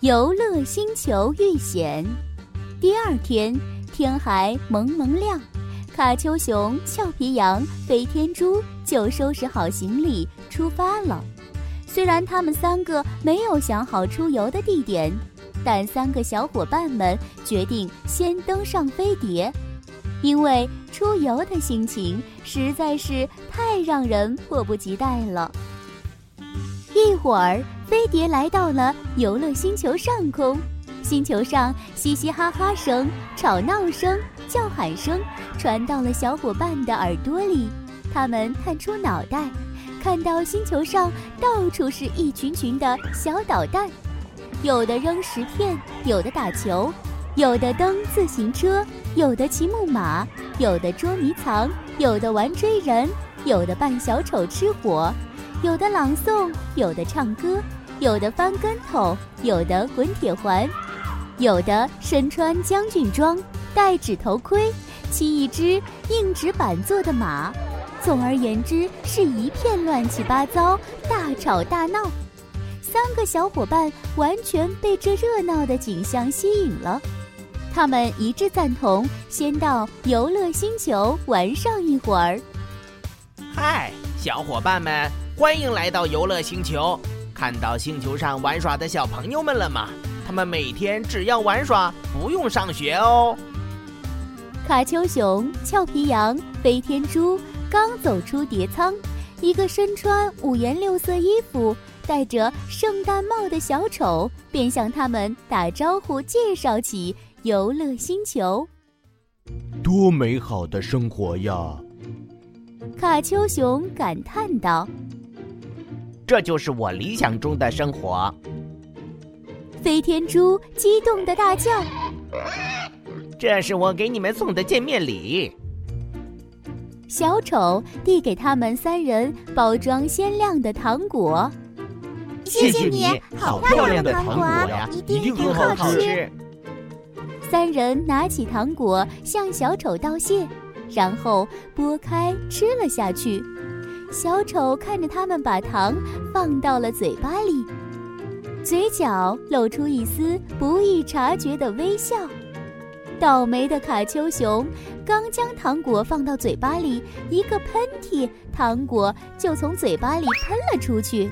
游乐星球遇险。第二天，天还蒙蒙亮，卡丘熊、俏皮羊、飞天猪就收拾好行李出发了。虽然他们三个没有想好出游的地点，但三个小伙伴们决定先登上飞碟，因为出游的心情实在是太让人迫不及待了。一会儿，飞碟来到了游乐星球上空。星球上嘻嘻哈哈声、吵闹声、叫喊声传到了小伙伴的耳朵里。他们探出脑袋，看到星球上到处是一群群的小导弹，有的扔石片，有的打球，有的蹬自行车，有的骑木马，有的捉迷藏，有的玩追人，有的扮小丑吃火。有的朗诵，有的唱歌，有的翻跟头，有的滚铁环，有的身穿将军装，戴纸头盔，骑一只硬纸板做的马。总而言之，是一片乱七八糟，大吵大闹。三个小伙伴完全被这热闹的景象吸引了，他们一致赞同先到游乐星球玩上一会儿。嗨，小伙伴们！欢迎来到游乐星球，看到星球上玩耍的小朋友们了吗？他们每天只要玩耍，不用上学哦。卡丘熊、俏皮羊、飞天猪刚走出叠仓，一个身穿五颜六色衣服、戴着圣诞帽的小丑便向他们打招呼，介绍起游乐星球。多美好的生活呀！卡丘熊感叹道。这就是我理想中的生活。飞天猪激动的大叫：“这是我给你们送的见面礼。”小丑递给他们三人包装鲜亮的糖果。谢谢你好漂亮的糖果呀，一定很好吃。三人拿起糖果向小丑道谢，然后剥开吃了下去。小丑看着他们把糖放到了嘴巴里，嘴角露出一丝不易察觉的微笑。倒霉的卡丘熊刚将糖果放到嘴巴里，一个喷嚏，糖果就从嘴巴里喷了出去。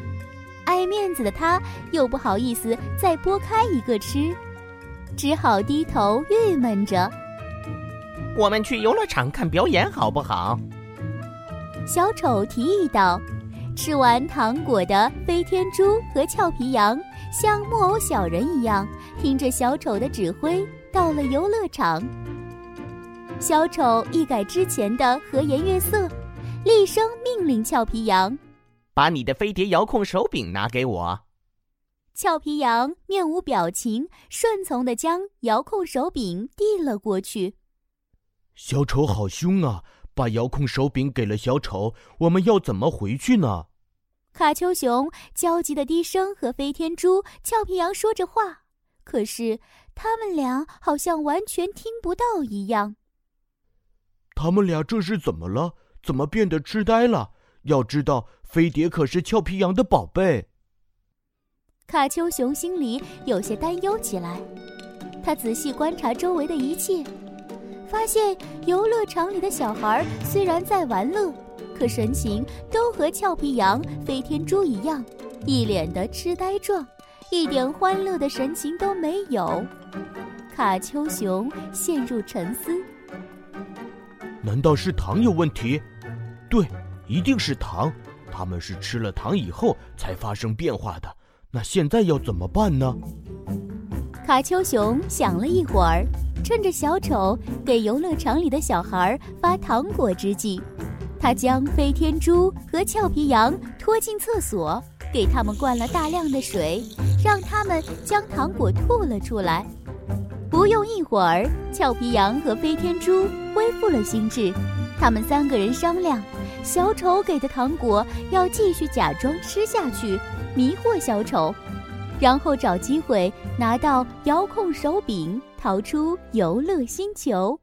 爱面子的他又不好意思再剥开一个吃，只好低头郁闷着。我们去游乐场看表演好不好？小丑提议道：“吃完糖果的飞天猪和俏皮羊像木偶小人一样，听着小丑的指挥到了游乐场。小丑一改之前的和颜悦色，厉声命令俏皮羊：‘把你的飞碟遥控手柄拿给我。’俏皮羊面无表情，顺从地将遥控手柄递了过去。小丑好凶啊！”把遥控手柄给了小丑，我们要怎么回去呢？卡丘熊焦急的低声和飞天猪、俏皮羊说着话，可是他们俩好像完全听不到一样。他们俩这是怎么了？怎么变得痴呆了？要知道，飞碟可是俏皮羊的宝贝。卡丘熊心里有些担忧起来，他仔细观察周围的一切。发现游乐场里的小孩虽然在玩乐，可神情都和俏皮羊、飞天猪一样，一脸的痴呆状，一点欢乐的神情都没有。卡丘熊陷入沉思：难道是糖有问题？对，一定是糖。他们是吃了糖以后才发生变化的。那现在要怎么办呢？卡丘熊想了一会儿。趁着小丑给游乐场里的小孩发糖果之际，他将飞天猪和俏皮羊拖进厕所，给他们灌了大量的水，让他们将糖果吐了出来。不用一会儿，俏皮羊和飞天猪恢复了心智。他们三个人商量，小丑给的糖果要继续假装吃下去，迷惑小丑，然后找机会拿到遥控手柄。逃出游乐星球。